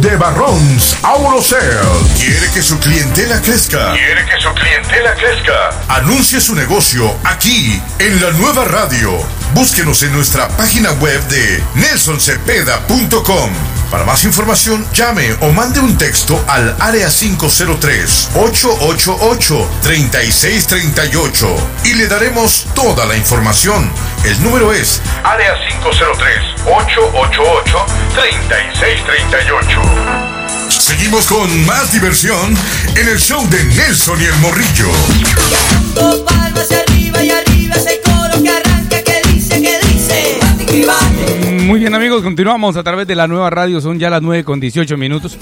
de Barrons Aurocel. ¿Quiere que su clientela crezca? ¿Quiere que su clientela crezca? Anuncie su negocio aquí, en la nueva radio. Búsquenos en nuestra página web de nelsoncepeda.com. Para más información, llame o mande un texto al área 503-888-3638 y le daremos toda la información. El número es área 503-888-3638. Seguimos con más diversión en el show de Nelson y el Morrillo. Muy bien amigos, continuamos a través de la nueva radio, son ya las 9 con 18 minutos.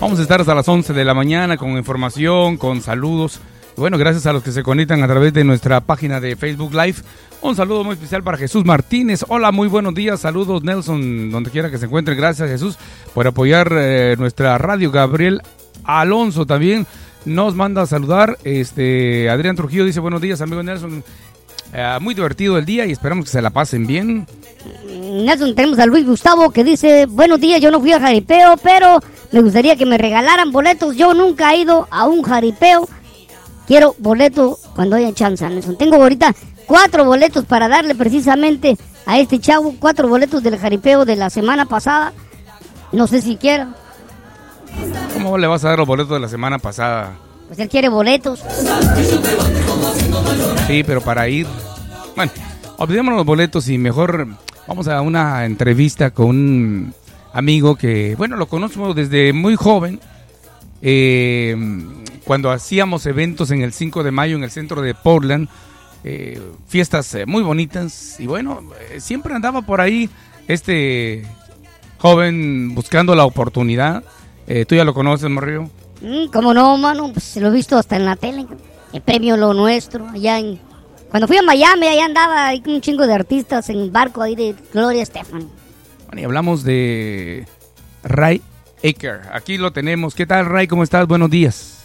Vamos a estar hasta las 11 de la mañana con información, con saludos. Bueno, gracias a los que se conectan a través de nuestra página de Facebook Live. Un saludo muy especial para Jesús Martínez. Hola, muy buenos días. Saludos Nelson, donde quiera que se encuentre. Gracias Jesús por apoyar eh, nuestra radio. Gabriel Alonso también nos manda a saludar. Este Adrián Trujillo dice buenos días, amigo Nelson. Eh, muy divertido el día y esperamos que se la pasen bien. Nelson, tenemos a Luis Gustavo que dice, buenos días, yo no fui a jaripeo, pero me gustaría que me regalaran boletos. Yo nunca he ido a un jaripeo. Quiero boleto cuando haya chance, Nelson. Tengo ahorita cuatro boletos para darle precisamente a este chavo, cuatro boletos del jaripeo de la semana pasada. No sé si quiera. ¿Cómo le vas a dar los boletos de la semana pasada? Pues él quiere boletos. Sí, pero para ir. Bueno, olvidémonos los boletos y mejor vamos a una entrevista con un amigo que, bueno, lo conozco desde muy joven. Eh, cuando hacíamos eventos en el 5 de mayo en el centro de Portland, eh, fiestas eh, muy bonitas. Y bueno, siempre andaba por ahí este joven buscando la oportunidad. ¿Tú ya lo conoces, Morrillo? Mm, ¿Cómo no, mano? Pues lo he visto hasta en la tele. El premio Lo Nuestro, allá en... Cuando fui a Miami, allá andaba ahí con un chingo de artistas en un barco ahí de Gloria Estefan. Bueno, y hablamos de Ray Aker. Aquí lo tenemos. ¿Qué tal, Ray? ¿Cómo estás? Buenos días.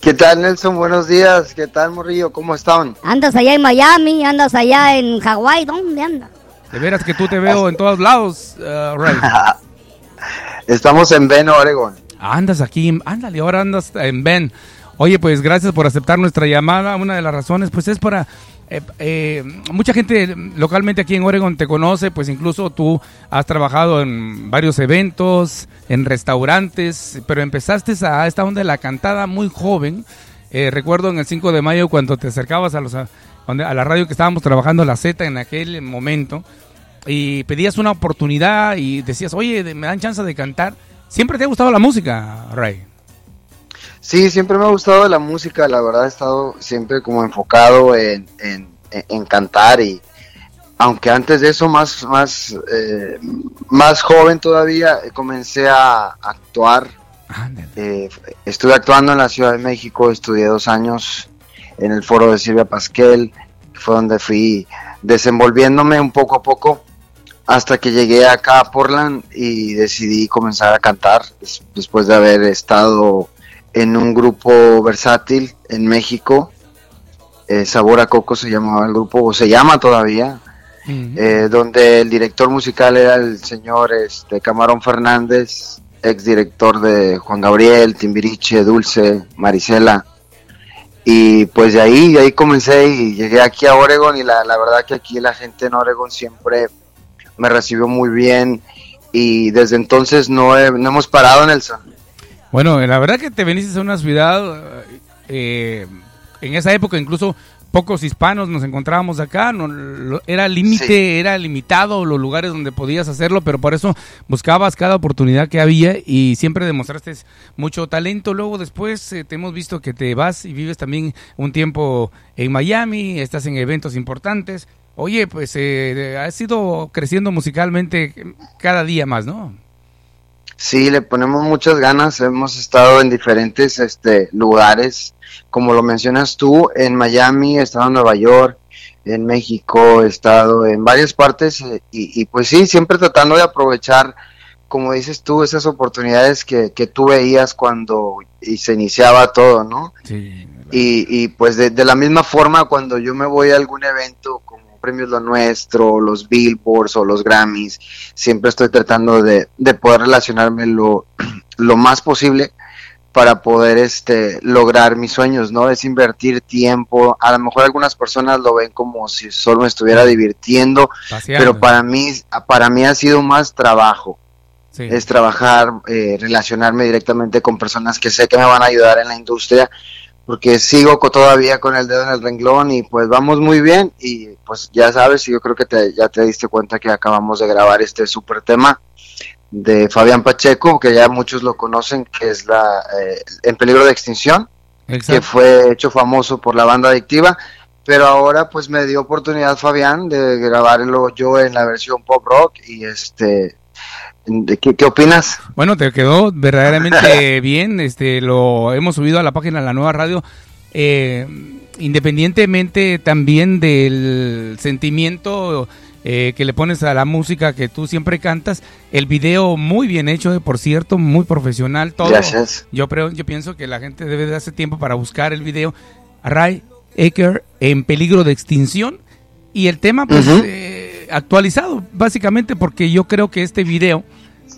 ¿Qué tal, Nelson? Buenos días. ¿Qué tal, Morrillo? ¿Cómo están? Andas allá en Miami, andas allá en Hawái. ¿Dónde andas? De veras que tú te veo en todos lados, uh, Ray. Estamos en Bend, Oregon. Andas aquí, ándale, ahora andas en Ben. Oye, pues gracias por aceptar nuestra llamada. Una de las razones, pues es para... Eh, eh, mucha gente localmente aquí en Oregon te conoce, pues incluso tú has trabajado en varios eventos, en restaurantes, pero empezaste a esta onda de la cantada muy joven. Eh, recuerdo en el 5 de mayo cuando te acercabas a, los, a, a la radio que estábamos trabajando, la Z en aquel momento, y pedías una oportunidad y decías, oye, me dan chance de cantar. ¿Siempre te ha gustado la música, Ray? Sí, siempre me ha gustado la música, la verdad he estado siempre como enfocado en, en, cantar y aunque antes de eso más, más, eh, más joven todavía comencé a actuar. Eh, estuve actuando en la Ciudad de México, estudié dos años en el foro de Silvia Pasquel, fue donde fui desenvolviéndome un poco a poco hasta que llegué acá a Portland y decidí comenzar a cantar después de haber estado en un grupo versátil en México. Eh, Sabor a Coco se llamaba el grupo, o se llama todavía, eh, donde el director musical era el señor este, Camarón Fernández, ex director de Juan Gabriel, Timbiriche, Dulce, Marisela. Y pues de ahí, de ahí comencé y llegué aquí a Oregon y la, la verdad que aquí la gente en Oregon siempre me recibió muy bien y desde entonces no, no hemos parado en el. Bueno, la verdad que te veniste a una ciudad, eh, en esa época incluso pocos hispanos nos encontrábamos acá, no, era límite, era limitado los lugares donde podías hacerlo, pero por eso buscabas cada oportunidad que había y siempre demostraste mucho talento. Luego después eh, te hemos visto que te vas y vives también un tiempo en Miami, estás en eventos importantes. Oye, pues eh, has ido creciendo musicalmente cada día más, ¿no? Sí, le ponemos muchas ganas. Hemos estado en diferentes este, lugares, como lo mencionas tú, en Miami, he estado en Nueva York, en México, he estado en varias partes eh, y, pues sí, siempre tratando de aprovechar, como dices tú, esas oportunidades que, que tú veías cuando y se iniciaba todo, ¿no? Sí. Y, y pues de, de la misma forma, cuando yo me voy a algún evento, premios Lo Nuestro, los Billboards o los Grammys, siempre estoy tratando de, de poder relacionarme lo, lo más posible para poder este lograr mis sueños, ¿no? Es invertir tiempo. A lo mejor algunas personas lo ven como si solo me estuviera divirtiendo, Paseando. pero para mí para mí ha sido más trabajo. Sí. Es trabajar, eh, relacionarme directamente con personas que sé que me van a ayudar en la industria, porque sigo todavía con el dedo en el renglón y pues vamos muy bien y pues ya sabes, y yo creo que te, ya te diste cuenta que acabamos de grabar este super tema de Fabián Pacheco, que ya muchos lo conocen, que es la eh, En peligro de extinción, que fue hecho famoso por la banda adictiva, pero ahora pues me dio oportunidad Fabián de grabarlo yo en la versión pop rock y este ¿de ¿qué, qué opinas? Bueno, te quedó verdaderamente bien. Este, lo hemos subido a la página de la nueva radio. Eh, independientemente también del sentimiento eh, que le pones a la música que tú siempre cantas, el video muy bien hecho, eh, por cierto, muy profesional, todo. Gracias. Yo, creo- yo pienso que la gente debe de darse tiempo para buscar el video. Ray Aker en peligro de extinción. Y el tema, pues, eh, actualizado, básicamente, porque yo creo que este video,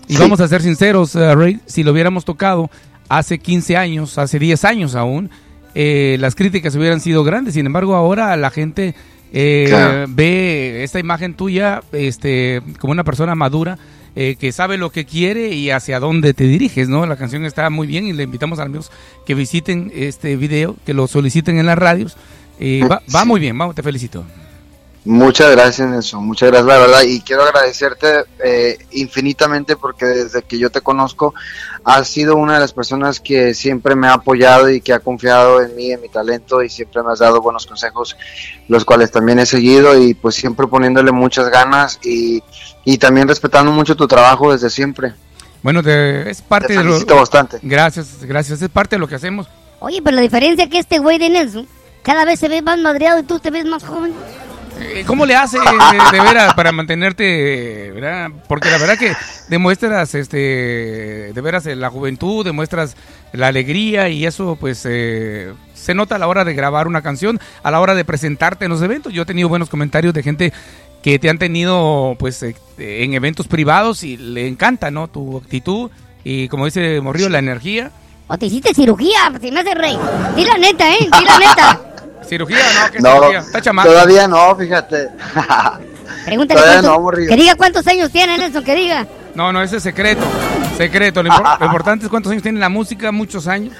y Sí. vamos a ser sinceros, eh, Ray, si lo hubiéramos tocado hace 15 años, hace 10 años aún, eh, las críticas hubieran sido grandes. Sin embargo, ahora la gente eh, Claro. ve esta imagen tuya este, como una persona madura. eh, que sabe lo que quiere y hacia dónde te diriges, ¿no? La canción está muy bien y le invitamos a los amigos que visiten este video, que lo soliciten en las radios. Eh, va, va muy bien, vamos, te felicito. Muchas gracias Nelson, muchas gracias la verdad y quiero agradecerte eh, infinitamente porque desde que yo te conozco has sido una de las personas que siempre me ha apoyado y que ha confiado en mí, en mi talento y siempre me has dado buenos consejos, los cuales también he seguido y pues siempre poniéndole muchas ganas y, y también respetando mucho tu trabajo desde siempre. Bueno, te- es parte Te de lo... felicito bastante. Gracias, gracias, es parte de lo que hacemos. Oye, pero la diferencia es que este güey de Nelson cada vez se ve más madreado y tú te ves más joven. Eh, ¿Cómo le hace eh, de veras para mantenerte, verdad? Porque la verdad que demuestras, este, de veras eh, la juventud, demuestras la alegría y eso, pues, eh, se nota a la hora de grabar una canción, a la hora de presentarte en los eventos. Yo he tenido buenos comentarios de gente que te han tenido, pues, en eventos privados y le encanta, ¿no? Tu actitud y, como dice Morrillo, la energía. O te hiciste cirugía, si me hace rey. Di la neta, ¿eh? Di la neta. Cirugía, ¿no? ¿Qué No, cirugía? Está chamaco. todavía no, fíjate. Pregúntale Todavía cuántos, no, que diga cuántos años tiene Nelson, que diga. No, no, ese es secreto. Secreto. Lo, impor- lo importante es cuántos años tiene la música, muchos años.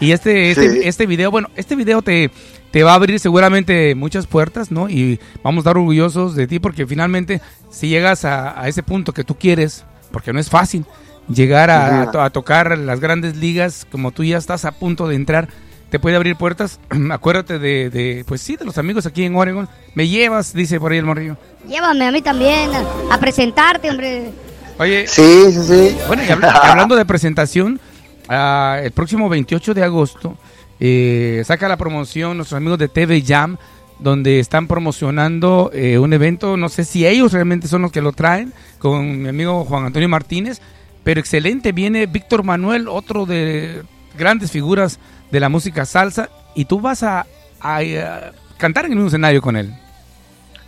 Y este, este, Sí. este video, bueno, este video te, te va a abrir seguramente muchas puertas, ¿no? Y vamos a estar orgullosos de ti porque finalmente si llegas a, a ese punto que tú quieres, porque no es fácil, llegar a, a to- a tocar las grandes ligas, como tú ya estás a punto de entrar, te puede abrir puertas. Acuérdate de, de, pues sí, de los amigos aquí en Oregon. Me llevas, dice por ahí el morrillo. Llévame a mí también a, a presentarte, hombre. Oye, Sí, sí, sí. Bueno, y hablando de presentación, ah, el próximo 28 de agosto eh, saca la promoción nuestros amigos de TV Jam, donde están promocionando eh, un evento, no sé si ellos realmente son los que lo traen, con mi amigo Juan Antonio Martínez, pero excelente, viene Víctor Manuel, otro de grandes figuras de la música salsa, y tú vas a, a, eh, cantar en mismo escenario con él.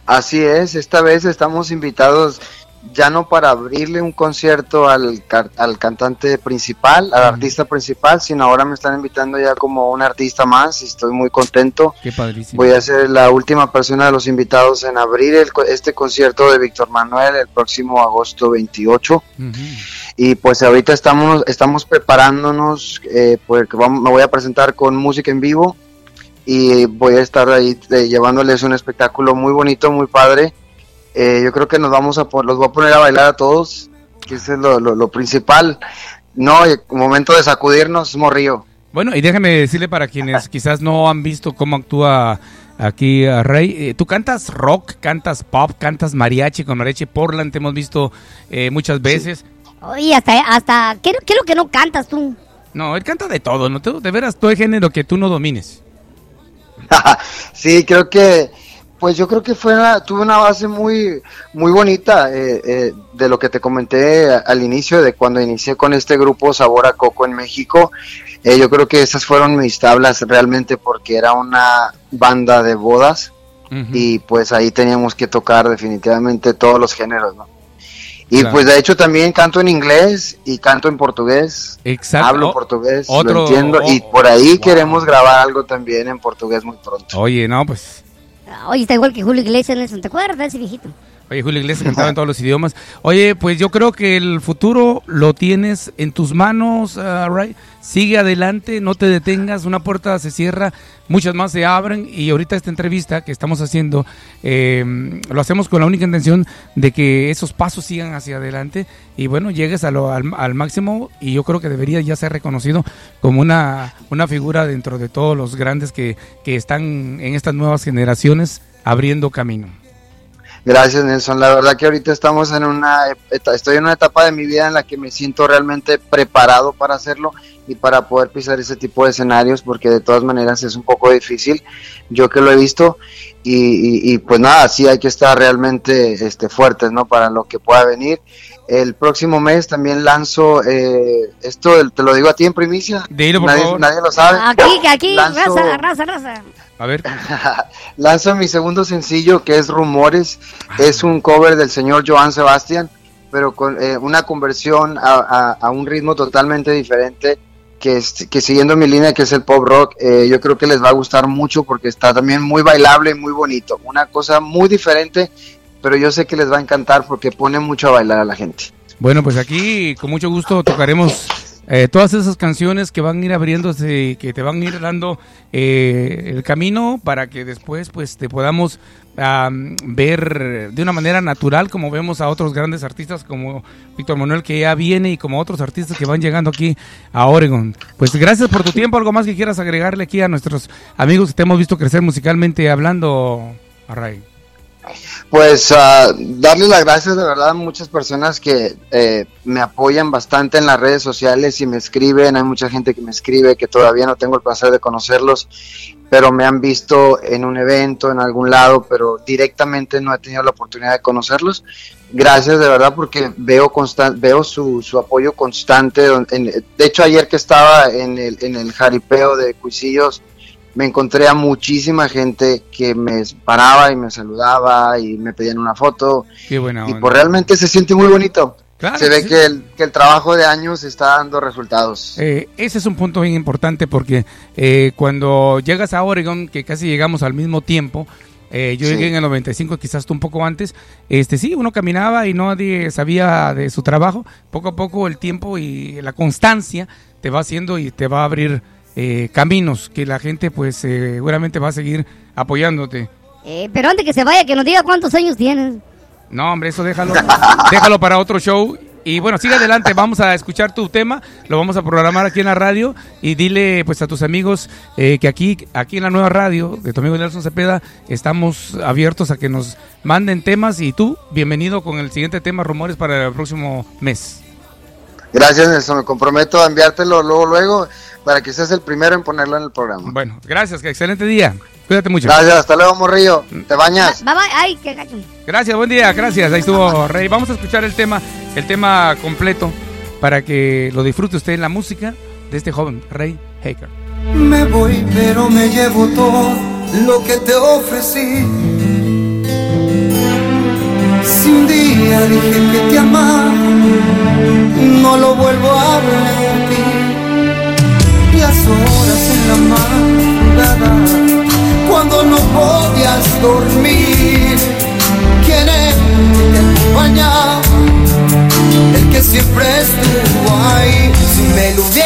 Así es, esta vez estamos invitados ya no para abrirle un concierto al, al cantante principal, al artista principal, sino ahora me están invitando ya como un artista más y estoy muy contento. Qué padrísimo. Voy a ser la última persona de los invitados en abrir el este concierto de Víctor Manuel el próximo agosto 28. Ujú. Y pues ahorita estamos, estamos preparándonos eh, porque vamos, me voy a presentar con música en vivo y voy a estar ahí eh, llevándoles un espectáculo muy bonito, muy padre. Eh, yo creo que nos vamos a los voy a poner a bailar a todos, que eso es lo, lo- lo principal. No, momento de sacudirnos, morrío. Bueno, y déjame decirle para quienes quizás no han visto cómo actúa aquí a Rey, eh, tú cantas rock, cantas pop, cantas mariachi con mariachi Portland, te hemos visto eh, muchas veces. Oye, hasta, hasta, ¿qué, qué es lo que no cantas tú? No, él canta de todo, no de veras todo el género que tú no domines. sí, creo que, pues yo creo que fue una- tuve una base muy, muy bonita eh, eh, de lo que te comenté al inicio, de cuando inicié con este grupo Sabor a Coco en México. Eh, yo creo que esas fueron mis tablas realmente porque era una banda de bodas y pues ahí teníamos que tocar definitivamente todos los géneros, ¿no? Y Claro. pues de hecho también canto en inglés y canto en portugués. Exacto. Hablo portugués, otro- lo entiendo. y por ahí wow. queremos grabar algo también en portugués muy pronto. Oye, no, pues. Oye, está igual que Julio Iglesias, Nelson. ¿Te acuerdas ese viejito? Oye, Julio Iglesias cantaba en todos los idiomas. Oye, pues yo creo que el futuro lo tienes en tus manos, ah, Ray. Sigue adelante, no te detengas. Una puerta se cierra, muchas más se abren. Y ahorita esta entrevista que estamos haciendo, eh, lo hacemos con la única intención de que esos pasos sigan hacia adelante. Y bueno, llegues a lo- al, al máximo. Y yo creo que debería ya ser reconocido como una, una figura dentro de todos los grandes que, que están en estas nuevas generaciones abriendo camino. Gracias Nelson, la verdad que ahorita estamos en una, estoy en una etapa de mi vida en la que me siento realmente preparado para hacerlo y para poder pisar ese tipo de escenarios porque de todas maneras es un poco difícil, yo que lo he visto y, y- y, pues nada, sí hay que estar realmente este, fuertes, ¿no? Para lo que pueda venir. El próximo mes también lanzo, eh, esto te lo digo a ti en primicia, Dilo, por nadie, favor. nadie lo sabe. Aquí, aquí, Lanzo- raza, raza, raza. A ver. Lanzo mi segundo sencillo que es Rumores. Es un cover del señor Joan Sebastián, pero con eh, una conversión a, a- a un ritmo totalmente diferente. Que, es- que siguiendo mi línea que es el pop rock, eh, yo creo que les va a gustar mucho porque está también muy bailable y muy bonito. Una cosa muy diferente, pero yo sé que les va a encantar porque pone mucho a bailar a la gente. Bueno, pues aquí con mucho gusto tocaremos eh, todas esas canciones que van a ir abriéndose, que te van a ir dando eh, el camino para que después pues te podamos am, ver de una manera natural como vemos a otros grandes artistas como Víctor Manuel que ya viene y como otros artistas que van llegando aquí a Oregon. Pues gracias por tu tiempo, algo más que quieras agregarle aquí a nuestros amigos que te hemos visto crecer musicalmente hablando, Array. Pues ah, darle las gracias de verdad a muchas personas que eh, me apoyan bastante en las redes sociales y me escriben. Hay mucha gente que me escribe que todavía no tengo el placer de conocerlos, pero me han visto en un evento, en algún lado, pero directamente no he tenido la oportunidad de conocerlos. Gracias de verdad porque veo veo su, su apoyo constante. en- de hecho, ayer que estaba en el, en el jaripeo de Cuisillos, me encontré a muchísima gente que me paraba y me saludaba y me pedían una foto Qué buena y onda. pues realmente se siente muy bonito. Claro se ve sí. que el, que el trabajo de años está dando resultados. Eh, ese es un punto bien importante porque eh, cuando llegas a Oregon, que casi llegamos al mismo tiempo, eh, yo Sí. llegué en el 95, quizás tú un poco antes, este sí, uno caminaba y nadie sabía de su trabajo. Poco a poco el tiempo y la constancia te va haciendo y te va a abrir eh, caminos que la gente pues eh, seguramente va a seguir apoyándote. Eh, pero antes que se vaya, que nos diga cuántos años tienes. No, hombre, eso déjalo. déjalo para otro show. Y bueno, sigue adelante, vamos a escuchar tu tema, lo vamos a programar aquí en la radio y dile pues a tus amigos eh, que aquí, aquí en la nueva radio de tu amigo Nelson Cepeda estamos abiertos a que nos manden temas y tú, bienvenido con el siguiente tema, rumores para el próximo mes. Gracias Nelson, me comprometo a enviártelo luego, luego, para que seas el primero en ponerlo en el programa. Bueno, gracias, que excelente día. Cuídate mucho. Gracias, hasta luego Morrillo. Te Bye, bañas. bye. Ay, qué gacho. Gracias, buen día, gracias. Ahí estuvo Rey. Vamos a escuchar el tema, el tema completo para que lo disfrute usted en la música de este joven Rey Haker. Me voy, pero me llevo todo lo que te ofrecí. Si un día dije que te amaba, no lo vuelvo a repetir. Las horas en la madrugada, cuando no podías dormir, ¿quién es te acompañaba? el que siempre estuvo ahí. Si me lo hubieras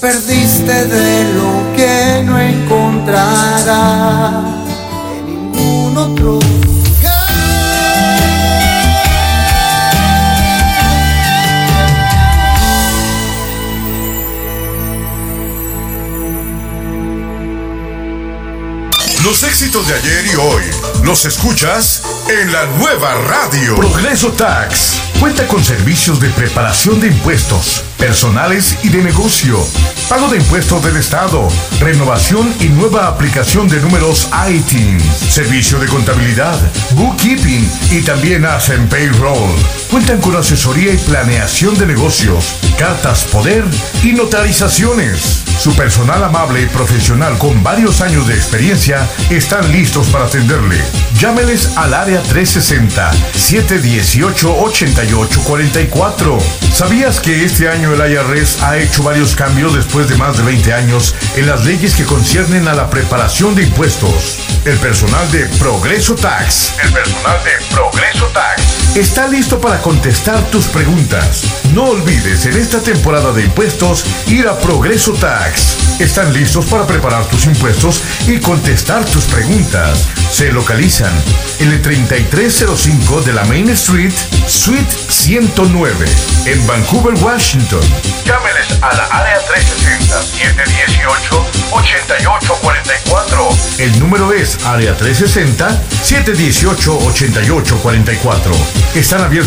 perdiste de lo que no encontrarás. En ningún otro Los éxitos de ayer y hoy los escuchas en la nueva radio. Progreso Tax cuenta con servicios de preparación de impuestos personales y de negocio, pago de impuestos del Estado, renovación y nueva aplicación de números ITIN, servicio de contabilidad, bookkeeping y también hacen payroll. Cuentan con asesoría y planeación de negocios, cartas poder y notarizaciones. Su personal amable y profesional con varios años de experiencia están listos para atenderle. Llámeles al área 360 718 8844. ¿Sabías que este año el IRS ha hecho varios cambios después de más de 20 años en las leyes que conciernen a la preparación de impuestos? El personal de Progreso Tax, el personal de Progreso Tax, está listo para contestar tus preguntas. No olvides en esta temporada de impuestos ir a Progreso Tax. Están listos para preparar tus impuestos y contestar tus preguntas. Se localizan en el 3305 de la Main Street, Suite 109, en Vancouver, Washington. Llámeles a la área 360-718-8844. El número es área 360-718-8844. Están abiertos